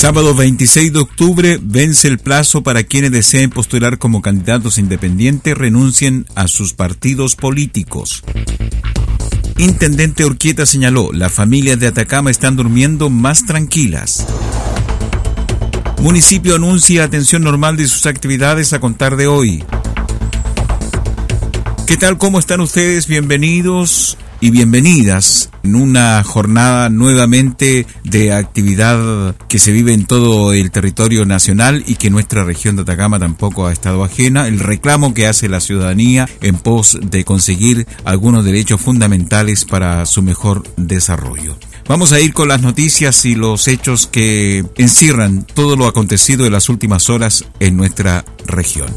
Sábado 26 de octubre vence el plazo para quienes deseen postular como candidatos independientes renuncien a sus partidos políticos. Intendente Urquieta señaló, las familias de Atacama están durmiendo más tranquilas. Municipio anuncia atención normal de sus actividades a contar de hoy. ¿Qué tal? ¿Cómo están ustedes? Bienvenidos y bienvenidas en una jornada nuevamente de actividad que se vive en todo el territorio nacional y que nuestra región de Atacama tampoco ha estado ajena. El reclamo que hace la ciudadanía en pos de conseguir algunos derechos fundamentales para su mejor desarrollo. Vamos a ir con las noticias y los hechos que encierran todo lo acontecido en las últimas horas en nuestra región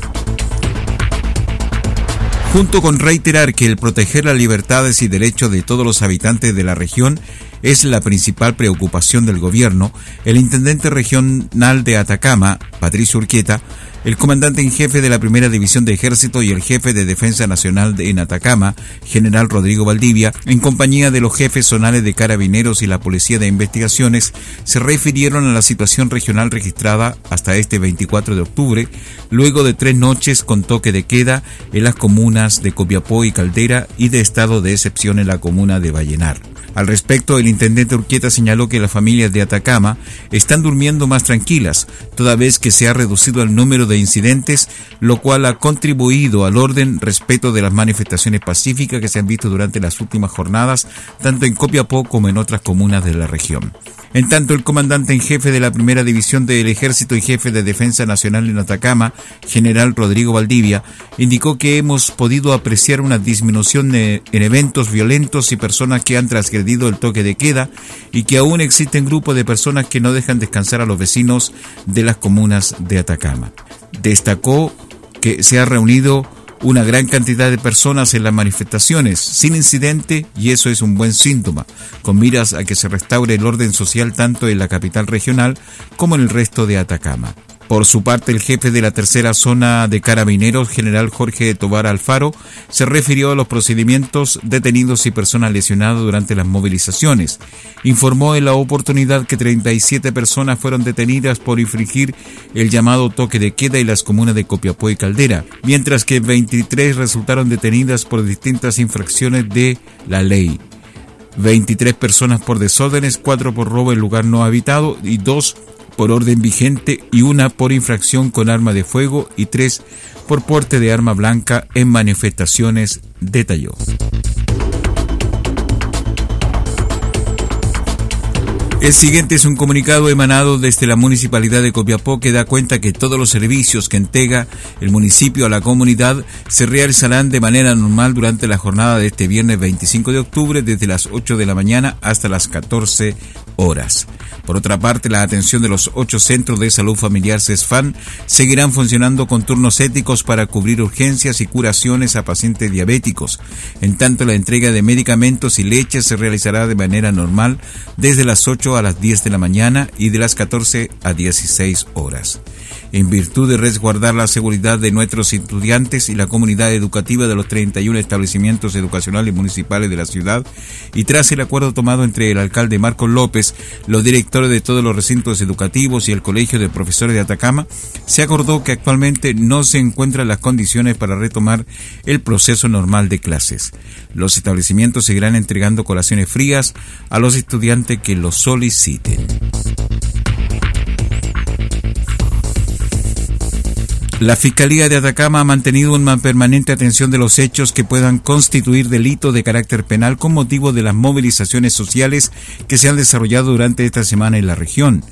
junto con reiterar que el proteger las libertades y derechos de todos los habitantes de la región es la principal preocupación del gobierno, el intendente regional de Atacama, Patricio Urquieta, el comandante en jefe de la Primera División de Ejército y el jefe de Defensa Nacional en Atacama, general Rodrigo Valdivia, en compañía de los jefes zonales de carabineros y la Policía de Investigaciones, se refirieron a la situación regional registrada hasta este 24 de octubre, luego de tres noches con toque de queda en las comunas de Copiapó y Caldera y de estado de excepción en la comuna de Vallenar. Al respecto, el intendente Urquieta señaló que las familias de Atacama están durmiendo más tranquilas, toda vez que se ha reducido el número de incidentes, lo cual ha contribuido al orden respeto de las manifestaciones pacíficas que se han visto durante las últimas jornadas, tanto en Copiapó como en otras comunas de la región. En tanto, el comandante en jefe de la primera división del Ejército y jefe de Defensa Nacional en Atacama, general Rodrigo Valdivia, indicó que hemos podido apreciar una disminución en eventos violentos y personas que han transgredido el toque de queda y que aún existen grupos de personas que no dejan descansar a los vecinos de las comunas de Atacama. Destacó que se ha reunido una gran cantidad de personas en las manifestaciones sin incidente y eso es un buen síntoma, con miras a que se restaure el orden social tanto en la capital regional como en el resto de Atacama. Por su parte, el jefe de la tercera zona de carabineros, general Jorge Tobar Alfaro, se refirió a los procedimientos detenidos y personas lesionadas durante las movilizaciones. Informó en la oportunidad que 37 personas fueron detenidas por infringir el llamado toque de queda en las comunas de Copiapó y Caldera, mientras que 23 resultaron detenidas por distintas infracciones de la ley. 23 personas por desórdenes, 4 por robo en lugar no habitado y 2 por orden vigente y una por infracción con arma de fuego y tres por porte de arma blanca en manifestaciones, detalló. El siguiente es un comunicado emanado desde la Municipalidad de Copiapó que da cuenta que todos los servicios que entrega el municipio a la comunidad se realizarán de manera normal durante la jornada de este viernes 25 de octubre desde las 8 de la mañana hasta las 14 horas. Por otra parte, la atención de los ocho centros de salud familiar CESFAN seguirán funcionando con turnos éticos para cubrir urgencias y curaciones a pacientes diabéticos. En tanto, la entrega de medicamentos y leche se realizará de manera normal desde las 8 a las 10 de la mañana y de las 14 a 16 horas en virtud de resguardar la seguridad de nuestros estudiantes y la comunidad educativa de los 31 establecimientos educacionales municipales de la ciudad, y tras el acuerdo tomado entre el alcalde Marcos López, los directores de todos los recintos educativos y el Colegio de Profesores de Atacama, se acordó que actualmente no se encuentran las condiciones para retomar el proceso normal de clases. Los establecimientos seguirán entregando colaciones frías a los estudiantes que lo soliciten. La Fiscalía de Atacama ha mantenido una permanente atención de los hechos que puedan constituir delitos de carácter penal con motivo de las movilizaciones sociales que se han desarrollado durante esta semana en la región.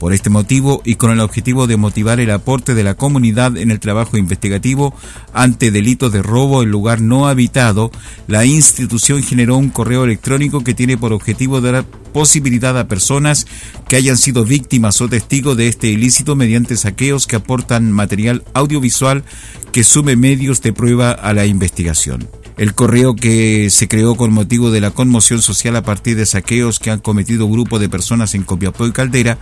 Por este motivo y con el objetivo de motivar el aporte de la comunidad en el trabajo investigativo ante delitos de robo en lugar no habitado, la institución generó un correo electrónico que tiene por objetivo dar posibilidad a personas que hayan sido víctimas o testigos de este ilícito mediante saqueos que aportan material audiovisual que sume medios de prueba a la investigación. El correo que se creó con motivo de la conmoción social a partir de saqueos que han cometido grupos de personas en Copiapó y Caldera,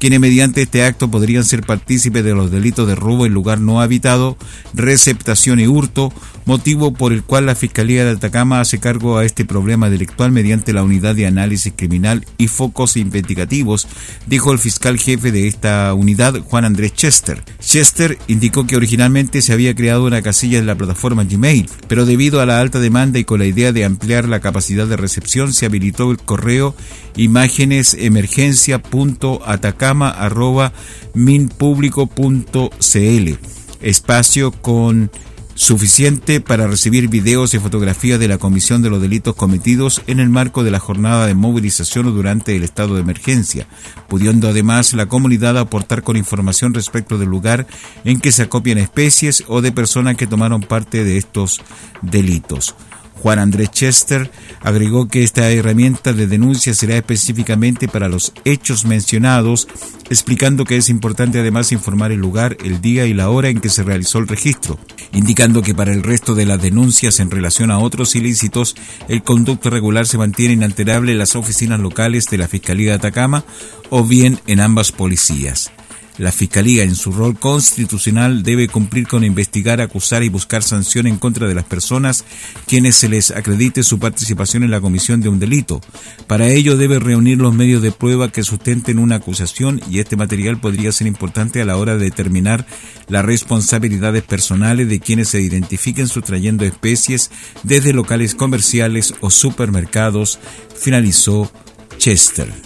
quienes mediante este acto podrían ser partícipes de los delitos de robo en lugar no habitado, receptación y hurto, motivo por el cual la Fiscalía de Atacama hace cargo a este problema delictual mediante la Unidad de Análisis Criminal y Focos Investigativos, dijo el fiscal jefe de esta unidad, Juan Andrés Chester. Chester indicó que originalmente se había creado una casilla en la plataforma Gmail, pero debido a la alta demanda y con la idea de ampliar la capacidad de recepción se habilitó el correo imágenesemergencia.atacama.minpublico.cl espacio con suficiente para recibir videos y fotografías de la comisión de los delitos cometidos en el marco de la jornada de movilización o durante el estado de emergencia, pudiendo además la comunidad aportar con información respecto del lugar en que se acopian especies o de personas que tomaron parte de estos delitos. Juan Andrés Chester agregó que esta herramienta de denuncia será específicamente para los hechos mencionados, explicando que es importante además informar el lugar, el día y la hora en que se realizó el registro, indicando que para el resto de las denuncias en relación a otros ilícitos, el conducto regular se mantiene inalterable en las oficinas locales de la Fiscalía de Atacama o bien en ambas policías. La Fiscalía, en su rol constitucional, debe cumplir con investigar, acusar y buscar sanción en contra de las personas quienes se les acredite su participación en la comisión de un delito. Para ello debe reunir los medios de prueba que sustenten una acusación y este material podría ser importante a la hora de determinar las responsabilidades personales de quienes se identifiquen sustrayendo especies desde locales comerciales o supermercados, finalizó Chester.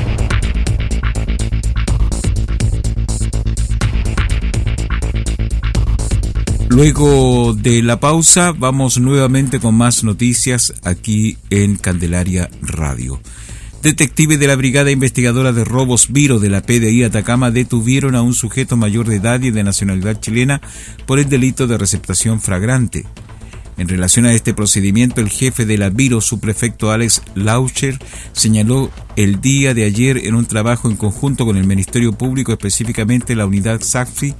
Luego de la pausa vamos nuevamente con más noticias aquí en Candelaria Radio. Detectives de la Brigada Investigadora de Robos Viro de la PDI Atacama detuvieron a un sujeto mayor de edad y de nacionalidad chilena por el delito de receptación fragrante. En relación a este procedimiento, el jefe de la Viro, su prefecto Alex Laucher, señaló el día de ayer en un trabajo en conjunto con el Ministerio Público, específicamente la unidad SAFI,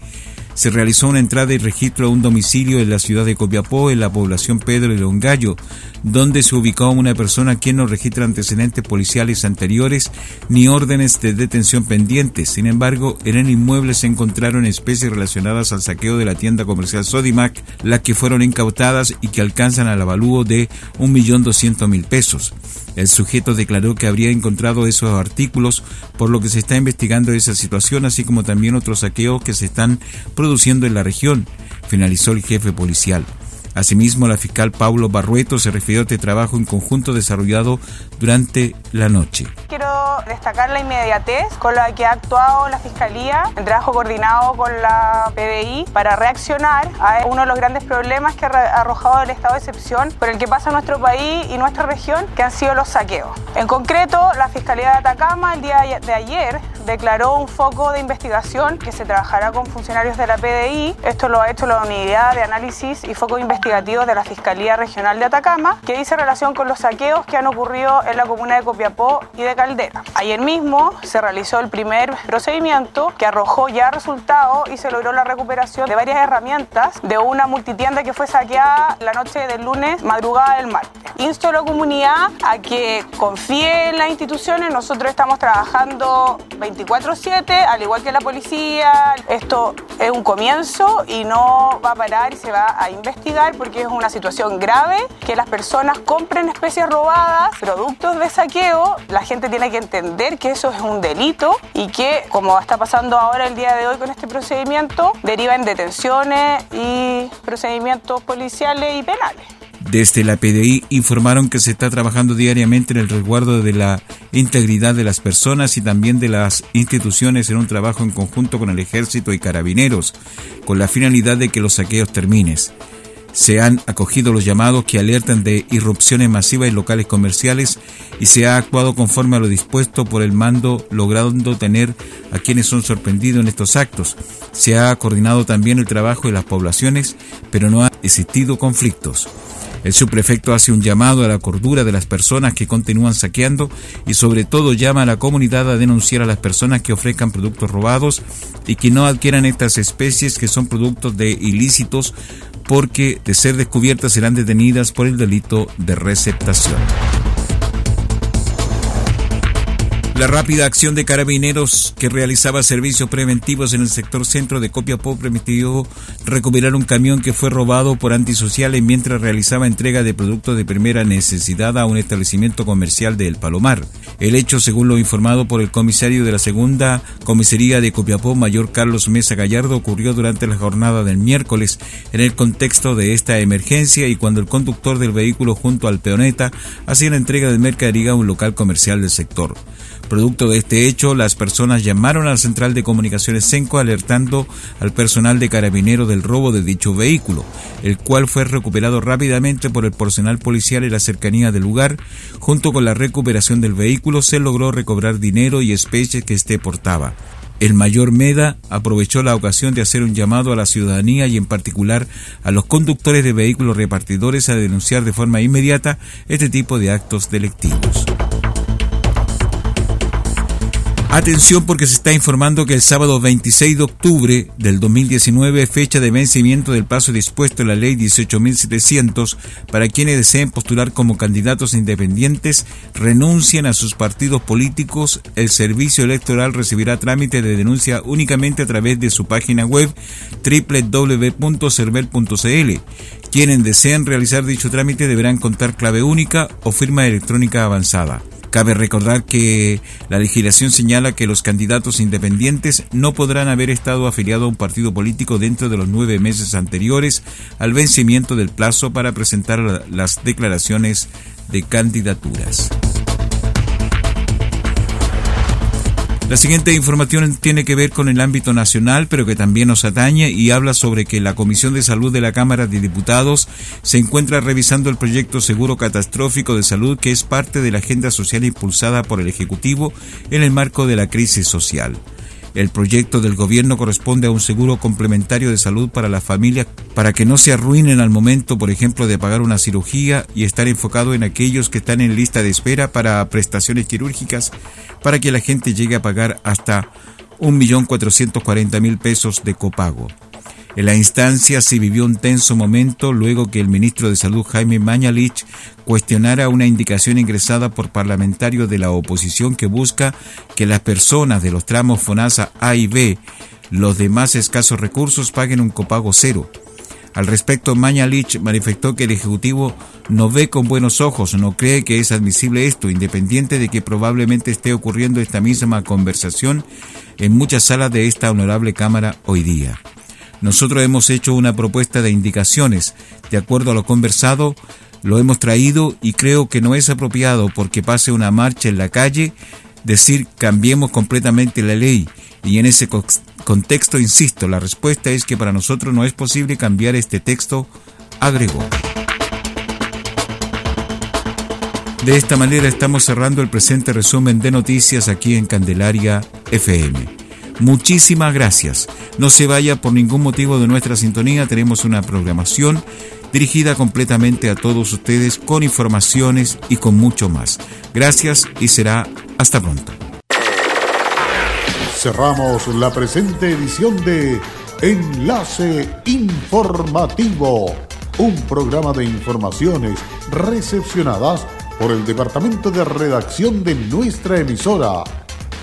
se realizó una entrada y registro a un domicilio en la ciudad de Copiapó, en la población Pedro de Longallo, donde se ubicó una persona quien no registra antecedentes policiales anteriores ni órdenes de detención pendientes. Sin embargo, en el inmueble se encontraron especies relacionadas al saqueo de la tienda comercial Sodimac, las que fueron incautadas y que alcanzan al avalúo de 1.200.000 pesos. El sujeto declaró que habría encontrado esos artículos, por lo que se está investigando esa situación, así como también otros saqueos que se están produciendo en la región, finalizó el jefe policial. Asimismo, la fiscal Paulo Barrueto se refirió a este trabajo en conjunto desarrollado durante la noche. Quiero destacar la inmediatez con la que ha actuado la Fiscalía en trabajo coordinado con la PDI para reaccionar a uno de los grandes problemas que ha arrojado el estado de excepción por el que pasa nuestro país y nuestra región, que han sido los saqueos. En concreto, la Fiscalía de Atacama el día de ayer declaró un foco de investigación que se trabajará con funcionarios de la PDI. Esto lo ha hecho la Unidad de Análisis y Foco Investigativo de la Fiscalía Regional de Atacama, que dice relación con los saqueos que han ocurrido en la comuna de Copiapó y de Caldera. Ayer mismo se realizó el primer procedimiento que arrojó ya resultados y se logró la recuperación de varias herramientas de una multitienda que fue saqueada la noche del lunes, madrugada del martes. Insto a la comunidad a que confíe en las instituciones. Nosotros estamos trabajando 24/7, al igual que la policía. Esto es un comienzo y no va a parar y se va a investigar porque es una situación grave que las personas compren especies robadas, productos de saqueo. La gente tiene que entender que eso es un delito y que, como está pasando ahora el día de hoy con este procedimiento, deriva en detenciones y procedimientos policiales y penales. Desde la PDI informaron que se está trabajando diariamente en el resguardo de la integridad de las personas y también de las instituciones en un trabajo en conjunto con el ejército y carabineros, con la finalidad de que los saqueos terminen. Se han acogido los llamados que alertan de irrupciones masivas en locales comerciales y se ha actuado conforme a lo dispuesto por el mando, logrando tener a quienes son sorprendidos en estos actos. Se ha coordinado también el trabajo de las poblaciones, pero no ha existido conflictos. El subprefecto hace un llamado a la cordura de las personas que continúan saqueando y sobre todo llama a la comunidad a denunciar a las personas que ofrezcan productos robados y que no adquieran estas especies que son productos de ilícitos porque de ser descubiertas serán detenidas por el delito de receptación. La rápida acción de carabineros que realizaba servicios preventivos en el sector centro de Copiapó permitió recuperar un camión que fue robado por antisociales mientras realizaba entrega de productos de primera necesidad a un establecimiento comercial de El Palomar. El hecho, según lo informado por el comisario de la segunda comisaría de Copiapó, mayor Carlos Mesa Gallardo, ocurrió durante la jornada del miércoles en el contexto de esta emergencia y cuando el conductor del vehículo junto al peoneta hacía la entrega de mercadería a un local comercial del sector. Producto de este hecho, las personas llamaron a la central de comunicaciones Senco alertando al personal de carabinero del robo de dicho vehículo, el cual fue recuperado rápidamente por el personal policial en la cercanía del lugar. Junto con la recuperación del vehículo se logró recobrar dinero y especies que éste portaba. El mayor Meda aprovechó la ocasión de hacer un llamado a la ciudadanía y en particular a los conductores de vehículos repartidores a denunciar de forma inmediata este tipo de actos delictivos. Atención porque se está informando que el sábado 26 de octubre del 2019, fecha de vencimiento del plazo dispuesto en la ley 18.700, para quienes deseen postular como candidatos independientes, renuncian a sus partidos políticos, el servicio electoral recibirá trámite de denuncia únicamente a través de su página web www.cervel.cl. Quienes deseen realizar dicho trámite deberán contar clave única o firma electrónica avanzada. Cabe recordar que la legislación señala que los candidatos independientes no podrán haber estado afiliados a un partido político dentro de los nueve meses anteriores al vencimiento del plazo para presentar las declaraciones de candidaturas. La siguiente información tiene que ver con el ámbito nacional, pero que también nos atañe y habla sobre que la Comisión de Salud de la Cámara de Diputados se encuentra revisando el proyecto Seguro Catastrófico de Salud que es parte de la agenda social impulsada por el Ejecutivo en el marco de la crisis social. El proyecto del gobierno corresponde a un seguro complementario de salud para las familias para que no se arruinen al momento, por ejemplo, de pagar una cirugía y estar enfocado en aquellos que están en lista de espera para prestaciones quirúrgicas para que la gente llegue a pagar hasta 1.440.000 pesos de copago. En la instancia se vivió un tenso momento luego que el ministro de Salud Jaime Mañalich cuestionara una indicación ingresada por parlamentarios de la oposición que busca que las personas de los tramos FONASA A y B, los demás escasos recursos, paguen un copago cero. Al respecto, Mañalich manifestó que el Ejecutivo no ve con buenos ojos, no cree que es admisible esto, independiente de que probablemente esté ocurriendo esta misma conversación en muchas salas de esta honorable Cámara hoy día. Nosotros hemos hecho una propuesta de indicaciones. De acuerdo a lo conversado, lo hemos traído y creo que no es apropiado porque pase una marcha en la calle decir cambiemos completamente la ley. Y en ese contexto, insisto, la respuesta es que para nosotros no es posible cambiar este texto, agregó. De esta manera estamos cerrando el presente resumen de noticias aquí en Candelaria FM. Muchísimas gracias. No se vaya por ningún motivo de nuestra sintonía. Tenemos una programación dirigida completamente a todos ustedes con informaciones y con mucho más. Gracias y será hasta pronto. Cerramos la presente edición de Enlace Informativo, un programa de informaciones recepcionadas por el Departamento de Redacción de nuestra emisora.